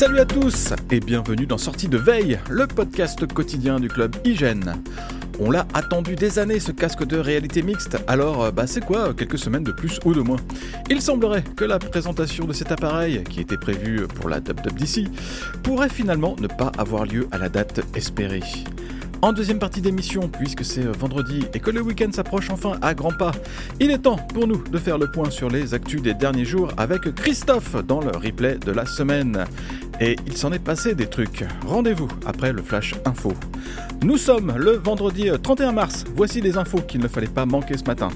Salut à tous et bienvenue dans Sortie de Veille, le podcast quotidien du club Hygiène. On l'a attendu des années ce casque de réalité mixte, alors euh, bah c'est quoi quelques semaines de plus ou de moins? Il semblerait que la présentation de cet appareil, qui était prévue pour la WWDC, pourrait finalement ne pas avoir lieu à la date espérée. En deuxième partie d'émission, puisque c'est euh, vendredi et que le week-end s'approche enfin à grands pas, il est temps pour nous de faire le point sur les actus des derniers jours avec Christophe dans le replay de la semaine. Et il s'en est passé des trucs. Rendez-vous après le Flash Info. Nous sommes le vendredi 31 euh, mars. Voici les infos qu'il ne fallait pas manquer ce matin.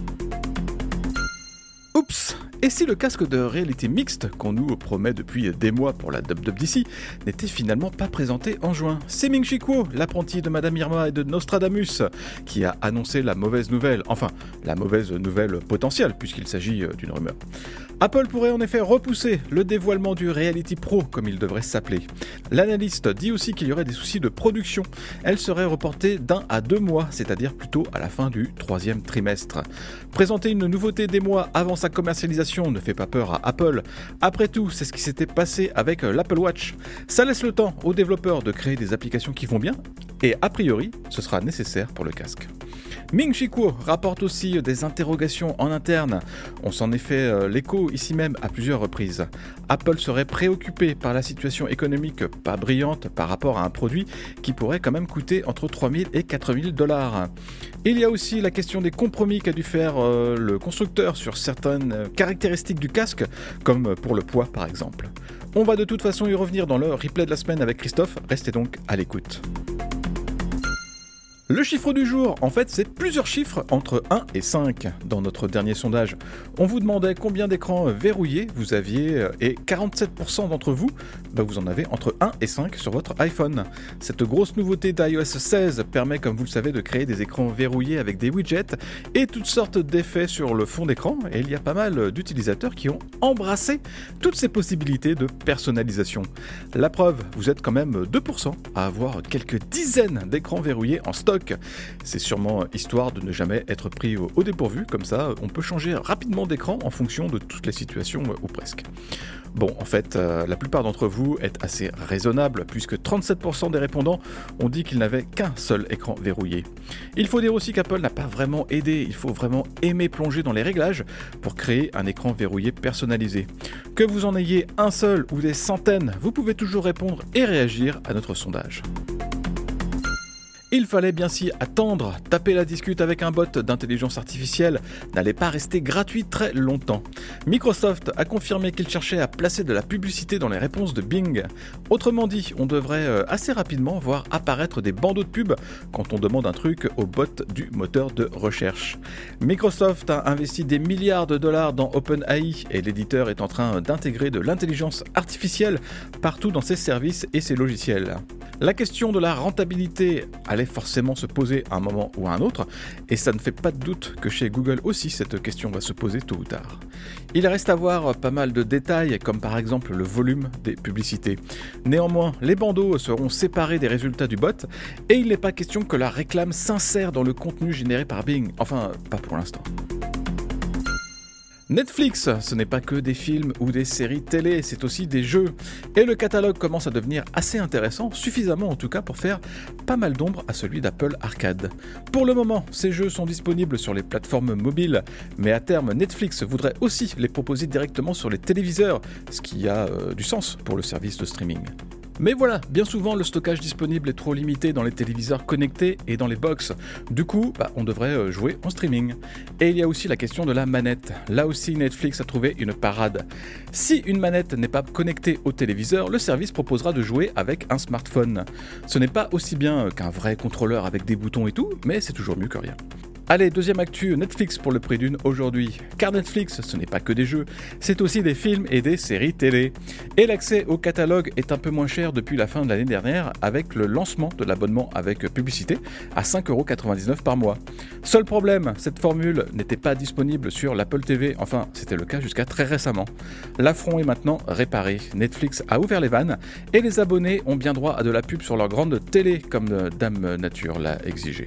Oups et si le casque de réalité mixte qu'on nous promet depuis des mois pour la WWDC n'était finalement pas présenté en juin C'est Ming Chi l'apprenti de Madame Irma et de Nostradamus, qui a annoncé la mauvaise nouvelle, enfin la mauvaise nouvelle potentielle puisqu'il s'agit euh, d'une rumeur. Apple pourrait en effet repousser le dévoilement du Reality Pro comme il devrait s'appeler. L'analyste dit aussi qu'il y aurait des soucis de production. Elle serait reportée d'un à deux mois, c'est-à-dire plutôt à la fin du troisième trimestre. Présenter une nouveauté des mois avant sa commercialisation ne fait pas peur à Apple. Après tout, c'est ce qui s'était passé avec l'Apple Watch. Ça laisse le temps aux développeurs de créer des applications qui vont bien, et a priori, ce sera nécessaire pour le casque. Ming Chi rapporte aussi des interrogations en interne. On s'en est fait euh, l'écho ici même à plusieurs reprises. Apple serait préoccupé par la situation économique pas brillante par rapport à un produit qui pourrait quand même coûter entre 3000 et 4000 dollars. Il y a aussi la question des compromis qu'a dû faire euh, le constructeur sur certaines caractéristiques du casque, comme pour le poids par exemple. On va de toute façon y revenir dans le replay de la semaine avec Christophe, restez donc à l'écoute. Le chiffre du jour, en fait, c'est plusieurs chiffres entre 1 et 5. Dans notre dernier sondage, on vous demandait combien d'écrans verrouillés vous aviez euh, et 47% d'entre vous, bah, vous en avez entre 1 et 5 sur votre iPhone. Cette grosse nouveauté d'iOS 16 permet, comme vous le savez, de créer des écrans verrouillés avec des widgets et toutes sortes d'effets sur le fond d'écran. Et il y a pas mal d'utilisateurs qui ont embrassé toutes ces possibilités de personnalisation. La preuve, vous êtes quand même 2% à avoir quelques dizaines d'écrans verrouillés en stock c'est sûrement histoire de ne jamais être pris au, dépourvu, comme ça on peut changer rapidement d'écran en fonction de toutes les situations euh, ou presque. Bon, en fait, euh, la plupart d'entre vous est assez raisonnable puisque 37% des répondants ont dit qu'ils n'avaient qu'un seul écran verrouillé. Il faut dire aussi qu'Apple n'a pas vraiment aidé, il faut vraiment aimer plonger dans les réglages pour créer un écran verrouillé personnalisé. Que vous en ayez un seul ou des centaines, vous pouvez toujours répondre et réagir à notre sondage. Il fallait bien s'y attendre. Taper la discute avec un bot d'intelligence artificielle n'allait pas rester gratuit très longtemps. Microsoft a confirmé qu'il cherchait à placer de la publicité dans les réponses de Bing. Autrement dit, on devrait euh, assez rapidement voir apparaître des bandeaux de pub quand on demande un truc au bot du moteur de recherche. Microsoft a investi des milliards de dollars dans OpenAI et l'éditeur est en train d'intégrer de l'intelligence artificielle partout dans ses services et ses logiciels. La question de la rentabilité allait forcément se poser à un moment ou à un autre, et ça ne fait pas de doute que chez Google aussi cette question va se poser tôt ou tard. Il reste à voir pas mal de détails, comme par exemple le volume des publicités. Néanmoins, les bandeaux seront séparés des résultats du bot, et il n'est pas question que la réclame s'insère dans le contenu généré par Bing, enfin pas pour l'instant. Netflix, ce n'est pas que des films ou des séries télé, c'est aussi des jeux. Et le catalogue commence à devenir assez intéressant, suffisamment en tout cas pour faire pas mal d'ombre à celui d'Apple Arcade. Pour le moment, ces jeux sont disponibles sur les plateformes mobiles, mais à terme, Netflix voudrait aussi les proposer directement sur les téléviseurs, ce qui a euh, du sens pour le service de streaming. Mais voilà, bien souvent le stockage disponible est trop limité dans les téléviseurs connectés et dans les box. Du coup, bah, on devrait euh, jouer en streaming. Et il y a aussi la question de la manette. Là aussi, Netflix a trouvé une parade. Si une manette n'est pas connectée au téléviseur, le service proposera de jouer avec un smartphone. Ce n'est pas aussi bien qu'un vrai contrôleur avec des boutons et tout, mais c'est toujours mieux que rien. Allez, deuxième actu, Netflix pour le prix d'une aujourd'hui. Car Netflix, ce n'est pas que des jeux, c'est aussi des films et des séries télé. Et l'accès au catalogue est un peu moins cher depuis la fin de l'année dernière avec le lancement de l'abonnement avec publicité à 5,99€ par mois. Seul problème, cette formule n'était pas disponible sur l'Apple TV, enfin c'était le cas jusqu'à très récemment. L'affront est maintenant réparé. Netflix a ouvert les vannes et les abonnés ont bien droit à de la pub sur leur grande télé comme Dame Nature l'a exigé.